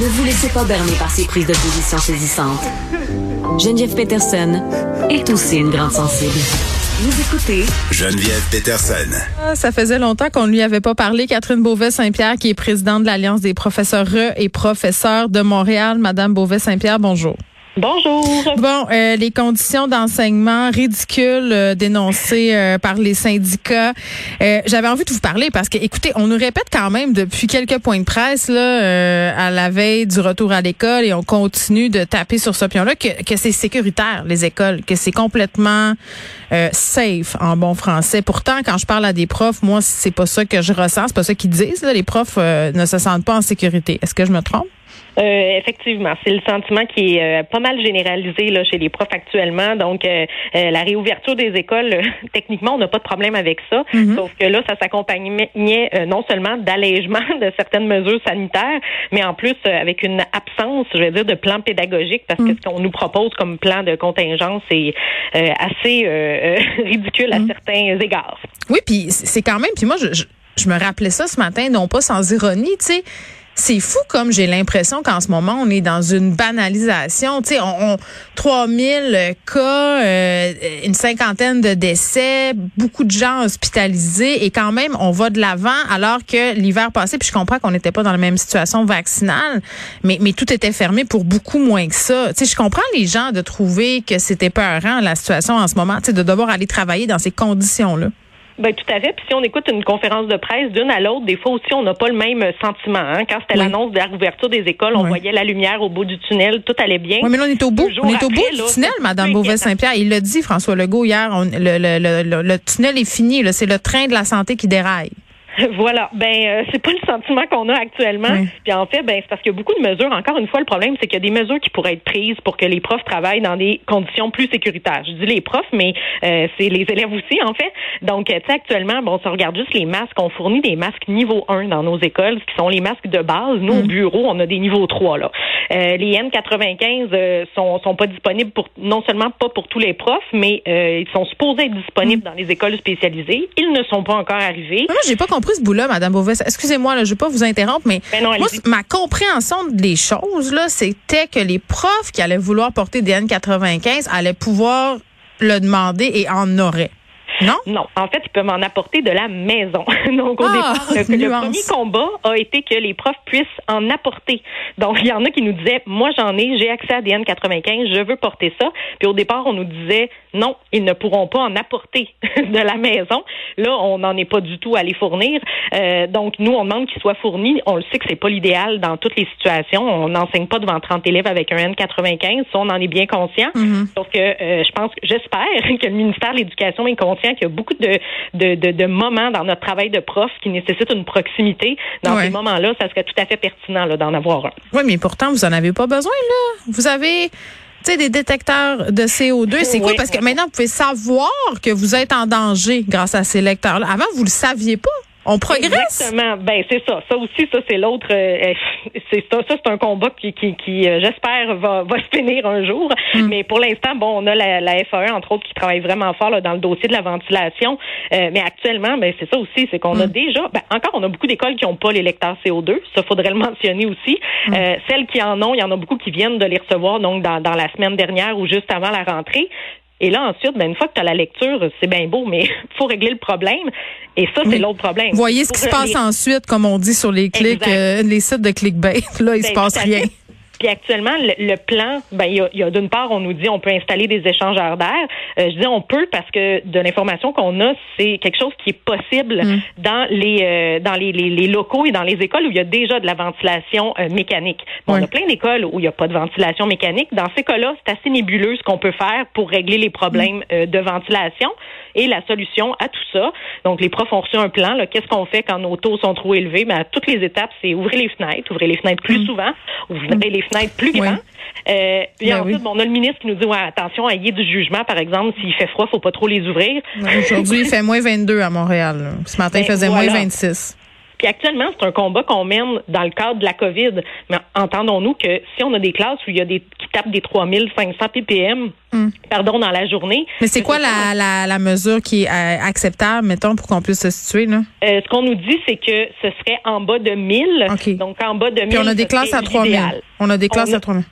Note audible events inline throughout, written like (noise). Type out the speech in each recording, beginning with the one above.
Ne vous laissez pas berner par ces prises de position saisissantes. Geneviève Peterson est aussi une grande sensible. Vous écoutez Geneviève Peterson. Ah, Ça faisait longtemps qu'on ne lui avait pas parlé. Catherine Beauvais-Saint-Pierre, qui est présidente de l'Alliance des professeurs et professeurs de Montréal. Madame Beauvais-Saint-Pierre, bonjour. Bonjour. Bon, euh, les conditions d'enseignement ridicules euh, dénoncées euh, par les syndicats. Euh, J'avais envie de vous parler parce que, écoutez, on nous répète quand même depuis quelques points de presse là, euh, à la veille du retour à l'école et on continue de taper sur ce pion-là que, que c'est sécuritaire les écoles, que c'est complètement euh, safe en bon français. Pourtant, quand je parle à des profs, moi, c'est pas ça que je ressens, c'est pas ça qu'ils disent. Là. Les profs ne se sentent pas en sécurité. Est-ce que je me trompe? Euh, effectivement, c'est le sentiment qui est euh, pas mal généralisé là, chez les profs actuellement. Donc, euh, euh, la réouverture des écoles, euh, (laughs) techniquement, on n'a pas de problème avec ça. Sauf que là, ça s'accompagnait euh, non seulement d'allègement (laughs) de certaines mesures sanitaires, mais en plus euh, avec une absence, je vais dire, de plan pédagogique, parce que ce qu'on nous propose comme plan de contingence est euh, assez euh, (laughs) ridicule à certains égards. Oui, puis c'est quand même, puis moi, je, je, je me rappelais ça ce matin, non pas sans ironie, tu sais. C'est fou comme j'ai l'impression qu'en ce moment, on est dans une banalisation. Tu sais, on, on 3000 cas, euh, une cinquantaine de décès, beaucoup de gens hospitalisés et quand même, on va de l'avant alors que l'hiver passé, puis je comprends qu'on n'était pas dans la même situation vaccinale, mais, mais tout était fermé pour beaucoup moins que ça. Tu sais, je comprends les gens de trouver que c'était peurant la situation en ce moment, tu sais, de devoir aller travailler dans ces conditions-là. Ben tout à fait. Puis si on écoute une conférence de presse d'une à l'autre, des fois aussi on n'a pas le même sentiment. Hein? Quand c'était Oui. l'annonce de la réouverture des écoles, on Oui. voyait la lumière au bout du tunnel, tout allait bien. Oui, mais là, on est au bout. On est au bout du tunnel, Madame Beauvais-Saint-Pierre. Il l'a dit, François Legault, hier. on- le, le, le, le, le tunnel est fini. C'est le train de la santé qui déraille. (laughs) Voilà. Ben euh, c'est pas le sentiment qu'on a actuellement. Oui. Puis en fait, ben c'est parce qu'il y a beaucoup de mesures. Encore une fois, le problème, c'est qu'il y a des mesures qui pourraient être prises pour que les profs travaillent dans des conditions plus sécuritaires. Je dis les profs, mais euh, c'est les élèves aussi, en fait. Donc, euh, tu sais, actuellement, bon, si on regarde juste les masques, on fournit des masques niveau 1 dans nos écoles, ce qui sont les masques de base. Nous, au bureau, on a des niveaux 3 là. Euh, les N95 euh, sont sont pas disponibles pour non seulement pas pour tous les profs, mais euh, ils sont supposés être disponibles dans les écoles spécialisées. Ils ne sont pas encore arrivés. Moi, j'ai pas compris ce bout-là, Madame Beauvais? Excusez-moi, là, je vais pas vous interrompre, mais Ben non, moi, ma compréhension des choses, là, c'était que les profs qui allaient vouloir porter des N95 allaient pouvoir le demander et en auraient. Non? Non, en fait, ils peuvent en apporter de la maison. (laughs) Donc, au Ah, départ, le, premier combat a été que les profs puissent en apporter. Donc, il y en a qui nous disaient, moi, j'en ai, j'ai accès à des N95, je veux porter ça. Puis, au départ, on nous disait, non, ils ne pourront pas en apporter (laughs) de la maison. Là, on n'en est pas du tout à les fournir. Euh, donc, nous, on demande qu'ils soient fournis. On le sait que c'est pas l'idéal dans toutes les situations. On n'enseigne pas devant 30 élèves avec un N95. Ça, on en est bien conscient. Sauf que euh, je pense, j'espère (laughs) que le ministère de l'Éducation est conscient qu'il y a beaucoup de, de, de, de moments dans notre travail de prof qui nécessitent une proximité. Dans Ouais. ces moments-là, ça serait tout à fait pertinent là, d'en avoir un. Oui, mais pourtant, vous en avez pas besoin, là. Vous avez, tu sais, des détecteurs de CO2. C'est cool Oui. parce que maintenant, vous pouvez savoir que vous êtes en danger grâce à ces lecteurs-là. Avant, vous le saviez pas. On progresse. Exactement. Ben c'est ça. Ça aussi, ça c'est l'autre. euh, c'est ça. Ça c'est un combat qui, qui, qui euh, j'espère va, va se finir un jour. Mm. Mais pour l'instant, bon, on a la, la FAE entre autres qui travaille vraiment fort là, dans le dossier de la ventilation. Euh, mais actuellement, ben c'est ça aussi, c'est qu'on a Mm. déjà. Ben, encore, on a beaucoup d'écoles qui n'ont pas les lecteurs CO2. Ça faudrait le mentionner aussi. Mm. Euh, celles qui en ont, il y en a beaucoup qui viennent de les recevoir donc dans, dans la semaine dernière ou juste avant la rentrée. Et là, ensuite, ben, une fois que tu as la lecture, c'est bien beau, mais (laughs) faut régler le problème. Et ça, c'est Oui. l'autre problème. Voyez ce qui se passe les- ensuite, comme on dit sur les clics, euh, les sites de clickbait. (laughs) Là, il se Ben, passe rien. Puis actuellement, le, le plan, ben il y a, y a d'une part, on nous dit on peut installer des échangeurs d'air. Euh, je dis on peut parce que de l'information qu'on a, c'est quelque chose qui est possible Mm. dans les euh, dans les, les, les locaux et dans les écoles où il y a déjà de la ventilation euh, mécanique. Bon. On a plein d'écoles où il n'y a pas de ventilation mécanique. Dans ces cas-là, c'est assez nébuleux ce qu'on peut faire pour régler les problèmes euh, de ventilation. Et la solution à tout ça, donc les profs ont reçu un plan. Qu'est-ce qu'on fait quand nos taux sont trop élevés? Ben, à toutes les étapes, c'est ouvrir les fenêtres, ouvrir les fenêtres plus souvent, ouvrir les fenêtres plus grands. Euh, puis Ben ensuite, oui. bon, on a le ministre qui nous dit ouais, attention, ayez du jugement, par exemple, s'il fait froid, faut pas trop les ouvrir. Aujourd'hui, il fait moins 22 à Montréal. Ce matin, il Ben, faisait voilà. moins 26. Puis actuellement, c'est un combat qu'on mène dans le cadre de la COVID. Mais entendons-nous que si on a des classes où il y a des qui tapent des 3500 ppm, pardon, dans la journée. Hmm. Mais c'est quoi la, la, la mesure qui est euh, acceptable, mettons, pour qu'on puisse se situer, là? Euh, ce qu'on nous dit, c'est que ce serait en bas de 1000. OK. Donc, en bas de 1000. Puis on a des classes à 3000. l'idéal. On a des classes On a- à 3000.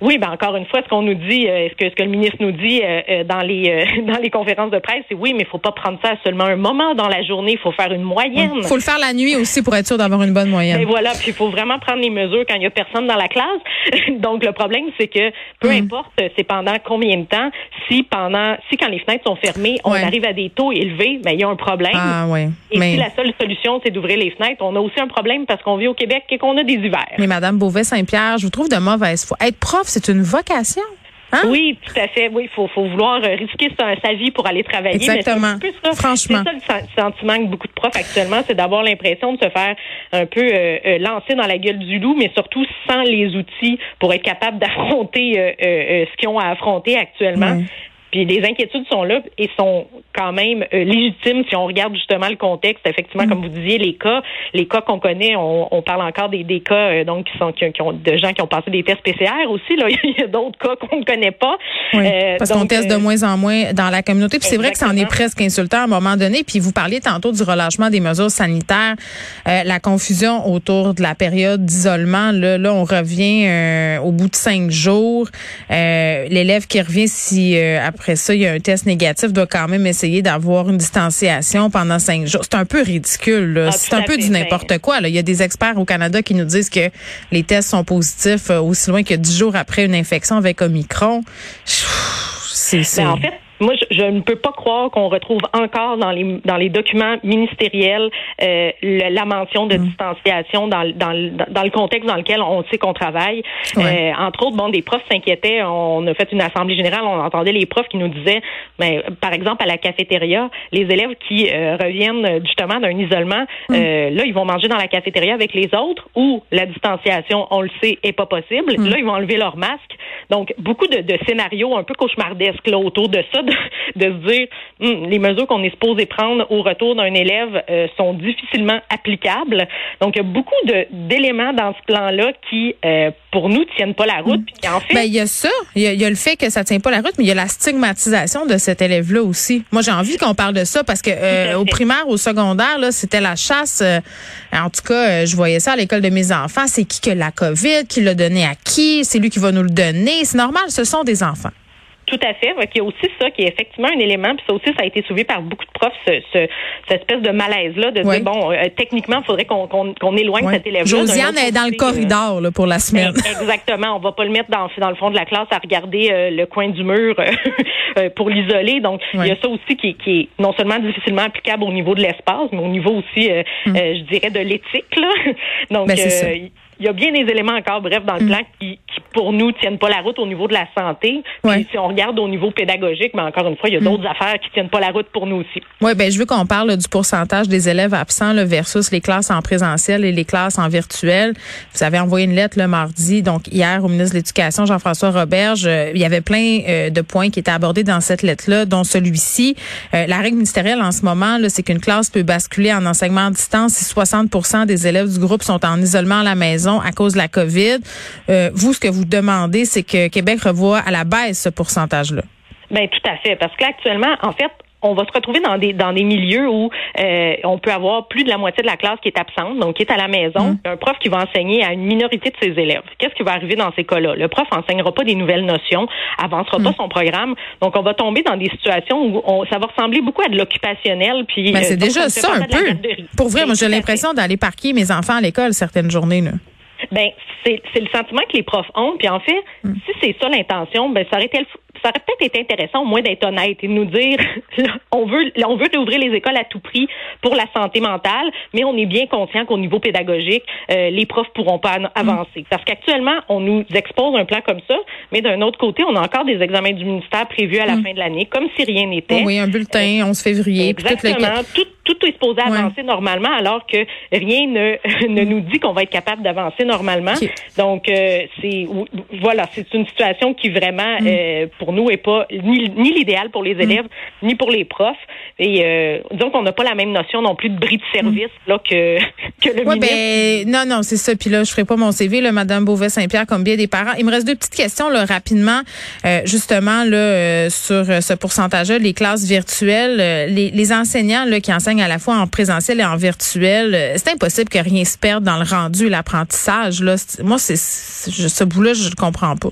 Oui, ben encore une fois, ce qu'on nous dit, euh, ce que ce que le ministre nous dit euh, euh, dans les euh, (laughs) dans les conférences de presse, c'est oui, mais il faut pas prendre ça à seulement un moment dans la journée, il faut faire une moyenne. Il faut le faire la nuit aussi pour être sûr d'avoir une bonne moyenne. Et voilà, puis il faut vraiment prendre les mesures quand il y a personne dans la classe. (laughs) Donc le problème c'est que peu Mm. importe c'est pendant combien de temps, si pendant si quand les fenêtres sont fermées, on Ouais. arrive à des taux élevés, ben il y a un problème. Ah, ouais. Et Mais, si la seule solution c'est d'ouvrir les fenêtres, on a aussi un problème parce qu'on vit au Québec et qu'on a des hivers. mais Madame Beauvais-Saint-Pierre, je vous trouve de mauvaise foi. Être prof, c'est une vocation. Hein? Oui, tout à fait. Oui, il faut, faut vouloir euh, risquer sa, sa vie pour aller travailler. Mais c'est Exactement. un peu ça. Franchement. C'est ça le sen- sentiment que beaucoup de profs actuellement, c'est d'avoir l'impression de se faire un peu euh, euh, lancer dans la gueule du loup, mais surtout sans les outils pour être capable (laughs) d'affronter euh, euh, euh, ce qu'ils ont à affronter actuellement. Puis les inquiétudes sont là et sont quand même euh, légitimes si on regarde justement le contexte. Effectivement, Mm. comme vous disiez, les cas, les cas qu'on connaît, on, on parle encore des, des cas euh, donc qui sont qui, qui ont de gens qui ont passé des tests PCR aussi. Là, (laughs) il y a d'autres cas qu'on ne connaît pas. Oui, Euh, parce qu'on teste de moins en moins dans la communauté. Puis c'est vrai que ça en est presque insultant à un moment donné. Puis vous parliez tantôt du relâchement des mesures sanitaires, Euh, la confusion autour de la période d'isolement. Là, là, on revient euh, au bout de cinq jours. Euh, L'élève qui revient, si euh, après ça il y a un test négatif, doit quand même essayer d'avoir une distanciation pendant cinq jours. C'est un peu ridicule. là. Ah, C'est un peu du n'importe quoi. Là. Il y a des experts au Canada qui nous disent que les tests sont positifs euh, aussi loin que dix jours après une infection avec Omicron. C'est, c'est... Ben, en fait, moi, je, je ne peux pas croire qu'on retrouve encore dans les dans les documents ministériels euh, le- la mention Mm. de distanciation dans, le- dans, dans le contexte dans lequel on sait qu'on travaille. Ouais. Euh, entre autres, bon, des profs s'inquiétaient. On a fait une assemblée générale, on entendait les profs qui nous disaient, ben, par exemple, à la cafétéria, les élèves qui euh, reviennent euh, justement d'un isolement, Mm. euh, là, ils vont manger dans la cafétéria avec les autres où la distanciation, on le sait, est pas possible. Mm. Là, ils vont enlever leur masque. Donc, beaucoup de, de scénarios un peu cauchemardesques là, autour de ça, de, de se dire, Hum, les mesures qu'on est supposé prendre au retour d'un élève euh, sont difficilement applicables. Donc, il y a beaucoup d'éléments dans ce plan-là qui, euh, pour nous, tiennent pas la route. Puis qui, en fait, Ben, il y a ça. Il y a, il y a le fait que ça tient pas la route, mais il y a la stigmatisation de cet élève-là aussi. Moi, j'ai envie qu'on parle de ça parce que euh, au primaire, au secondaire, là, c'était la chasse. en tout cas, je voyais ça à l'école de mes enfants. C'est qui que la COVID, qui l'a donné à qui, c'est lui qui va nous le donner. C'est normal, ce sont des enfants. Tout à fait. Qu'il y a aussi ça qui est effectivement un élément, puis ça aussi, ça a été soulevé par beaucoup de profs, ce, ce- cette espèce de malaise-là, de Oui. dire, bon, euh, techniquement, il faudrait qu'on qu'on qu'on éloigne cet élève-là. Josiane est dans le euh, corridor là, pour la semaine. (laughs) Exactement. On va pas le mettre dans, dans le fond de la classe à regarder euh, le coin du mur euh, (laughs) euh, pour l'isoler. Donc, il y a ça aussi qui, est- qui est non seulement difficilement applicable au niveau de l'espace, mais au niveau aussi, euh, euh, je dirais, de l'éthique. là. (laughs) Donc, Mm. Ben, Mm. il y a bien des éléments encore, bref, dans le plan qui, qui, pour nous, tiennent pas la route au niveau de la santé. Puis, Ouais. Mm. si on regarde au niveau pédagogique, mais encore une fois, il y a d'autres affaires qui tiennent pas la route pour nous aussi. Oui, ben je veux qu'on parle là, du pourcentage des élèves absents là, versus les classes en présentiel et les classes en virtuel. Vous avez envoyé une lettre le mardi, donc hier au ministre de l'Éducation, Jean-François Roberge. Euh, il y avait plein euh, de points qui étaient abordés dans cette lettre-là, dont celui-ci. Euh, la règle ministérielle en ce moment, c'est qu'une classe peut basculer en enseignement à distance si 60% des élèves du groupe sont en isolement à la maison à cause de la COVID. Euh, vous, ce que vous demandez, c'est que Québec revoie à la baisse ce pourcentage-là. Ben tout à fait, parce que là actuellement, en fait, on va se retrouver dans des dans des milieux où euh, on peut avoir plus de la moitié de la classe qui est absente, donc qui est à la maison, Mm. un prof qui va enseigner à une minorité de ses élèves. Qu'est-ce qui va arriver dans ces cas-là? Le prof enseignera pas des nouvelles notions, avancera pas son programme, donc on va tomber dans des situations où on, ça va ressembler beaucoup à de l'occupationnel. Puis Ben, euh, c'est déjà ça un peu. Pour vrai, Ben, moi j'ai à fait. l'impression d'aller parquer mes enfants à l'école certaines journées. Là. Ben, c'est c'est le sentiment que les profs ont. Puis en fait, Hmm. si c'est ça l'intention, ben ça aurait, été ça aurait peut-être été intéressant au moins d'être honnête et de nous dire (laughs) on veut on veut ouvrir les écoles à tout prix pour la santé mentale, mais on est bien conscient qu'au niveau pédagogique, euh, les profs pourront pas an- avancer. Parce qu'actuellement, on nous expose un plan comme ça, mais d'un autre côté, on a encore des examens du ministère prévus à la fin de l'année, comme si rien n'était. Oui, un bulletin, 11 février, puis Exactement. Tout, tout est supposé avancer normalement, alors que rien ne, (laughs) ne nous dit qu'on va être capable d'avancer normalement. Donc, euh, c'est voilà, c'est une situation qui vraiment, mm. euh, pour nous, est pas ni, ni l'idéal pour les mm. élèves, ni pour les profs. Et euh, disons qu'on n'a pas la même notion non plus de bris de service mm. là que, (laughs) que le ouais, Ben, non, non, c'est ça. Puis là, je ferai pas mon CV, là, Madame Beauvais-Saint-Pierre, comme bien des parents. Il me reste deux petites questions là, rapidement, euh, justement là, sur ce pourcentage-là, les classes virtuelles. les, les enseignants là, qui enseignent à la fois en présentiel et en virtuel, c'est impossible que rien se perde dans le rendu et l'apprentissage. Là, moi, c'est ce bout-là, je ne comprends pas.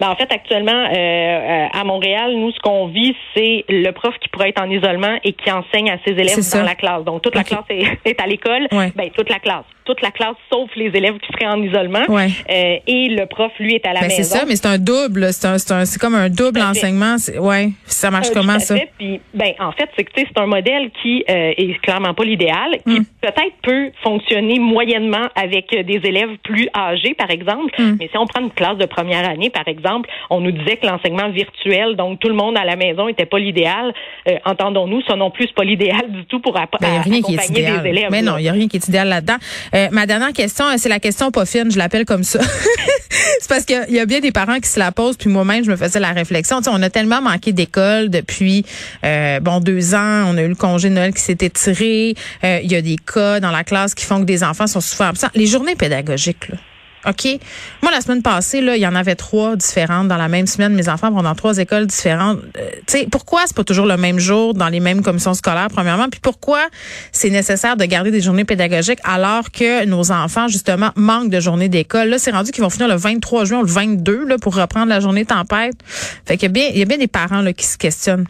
Ben, en fait, actuellement, euh, euh, à Montréal, nous, ce qu'on vit, c'est le prof qui pourrait être en isolement et qui enseigne à ses élèves dans la classe. Donc, toute la classe (laughs) est, à l'école. Ben, toute la classe toute la classe sauf les élèves qui seraient en isolement. Euh, et le prof, lui, est à la ben, maison. C'est ça, mais c'est un double. C'est comme un double enseignement. Ouais, ça marche euh, comment ça? Puis, ben, en fait, c'est que c'est un modèle qui euh, est clairement pas l'idéal, qui hmm. peut-être peut fonctionner moyennement avec des élèves plus âgés, par exemple. Hmm. Mais si on prend une classe de première année, par exemple, on nous disait que l'enseignement virtuel, donc tout le monde à la maison, était pas l'idéal. Entendons-nous, ça non plus, pas l'idéal du tout pour ben, accompagner des élèves. Mais non, il y a rien qui est idéal là-dedans. Euh, ma dernière question, euh, c'est la question pas fine, je l'appelle comme ça. (laughs) c'est parce qu'il y a bien des parents qui se la posent, puis moi-même, je me faisais la réflexion. on a tellement manqué d'école depuis euh, bon deux ans. On a eu le congé de Noël qui s'était tiré. Il y a des cas dans la classe qui font que des enfants sont souvent absents. Les journées pédagogiques, là. OK? Moi, la semaine passée, là, il y en avait trois différentes dans la même semaine. Mes enfants vont dans trois écoles différentes. Euh, tu sais, pourquoi c'est pas toujours le même jour dans les mêmes commissions scolaires, premièrement? Puis pourquoi c'est nécessaire de garder des journées pédagogiques alors que nos enfants, justement, manquent de journées d'école? Là, c'est rendu qu'ils vont finir le 23 juin ou le 22, là, pour reprendre la journée tempête. Fait qu'il y bien, il y a bien des parents, là, qui se questionnent.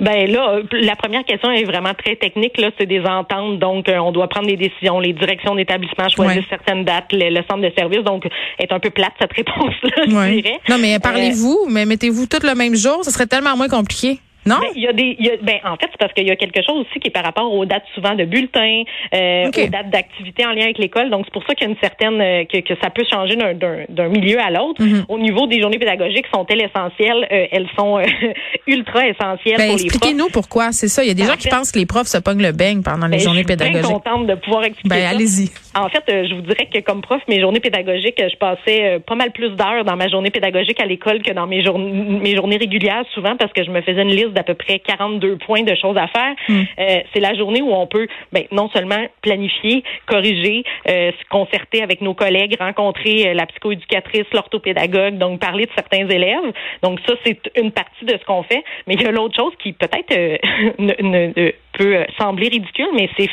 Ben là, la première question est vraiment très technique. Là, c'est des ententes, donc euh, on doit prendre des décisions. Les directions d'établissement choisissent certaines dates, le, centre de service, donc est un peu plate cette (laughs) réponse-là, je dirais. Non, mais parlez-vous, mais mettez-vous tout le même jour, ce serait tellement moins compliqué. Non? Ben, il y a des, y a, ben, en fait, c'est parce qu'il y a quelque chose aussi qui est par rapport aux dates souvent de bulletins, euh, aux dates d'activité en lien avec l'école. Donc, c'est pour ça qu'il y a une certaine, euh, que, que, ça peut changer d'un milieu à l'autre. Mhm. Au niveau des journées pédagogiques, sont-elles essentielles? Euh, elles sont euh, (laughs) ultra essentielles ben, pour les profs. Expliquez-nous pourquoi. C'est ça. Il y a des gens qui pensent que les profs se pognent le beigne pendant les ben, journées pédagogiques. Je suis contente de pouvoir expliquer ben, allez-y. En fait, je vous dirais que comme prof, mes journées pédagogiques, je passais pas mal plus d'heures dans ma journée pédagogique à l'école que dans mes, journées mes journées régulières, souvent parce que je me faisais une liste d'à peu près 40 deux points de choses à faire. Hmm. Euh, c'est la journée où on peut ben, non seulement planifier, corriger, euh, se concerter avec nos collègues, rencontrer euh, la psychoéducatrice, l'orthopédagogue, donc parler de certains élèves. Donc ça, c'est une partie de ce qu'on fait. Mais il y a l'autre chose qui peut-être (laughs) ne, peut sembler ridicule, mais c'est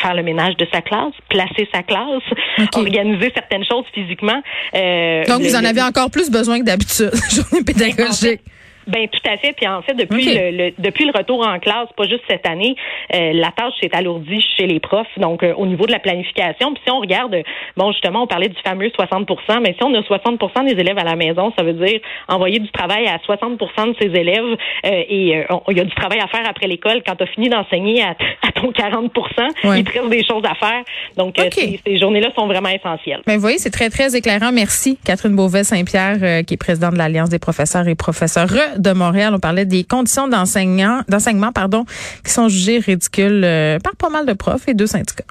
faire le ménage de sa classe, placer sa classe, organiser certaines choses physiquement. Donc, vous en avez encore plus besoin que d'habitude, (laughs) journée pédagogique. Ben tout à fait. Puis en fait, depuis le, depuis le retour en classe, pas juste cette année, euh, la tâche s'est alourdie chez les profs. Donc euh, au niveau de la planification, puis si on regarde, bon justement, on parlait du fameux 60 mais si on a 60% des élèves à la maison, ça veut dire envoyer du travail à 60% de ses élèves euh, et il y a du travail à faire après l'école. Quand tu as fini d'enseigner à, ton 40% il te reste des choses à faire. Donc ces, ces journées-là sont vraiment essentielles. Mais ben, vous voyez, c'est très très éclairant. Merci Catherine Beauvais-Saint-Pierre, qui est présidente de l'Alliance des professeurs et professeurs de Montréal. On parlait des conditions d'enseignement, d'enseignement, qui sont jugées ridicules euh, par pas mal de profs et deux syndicats.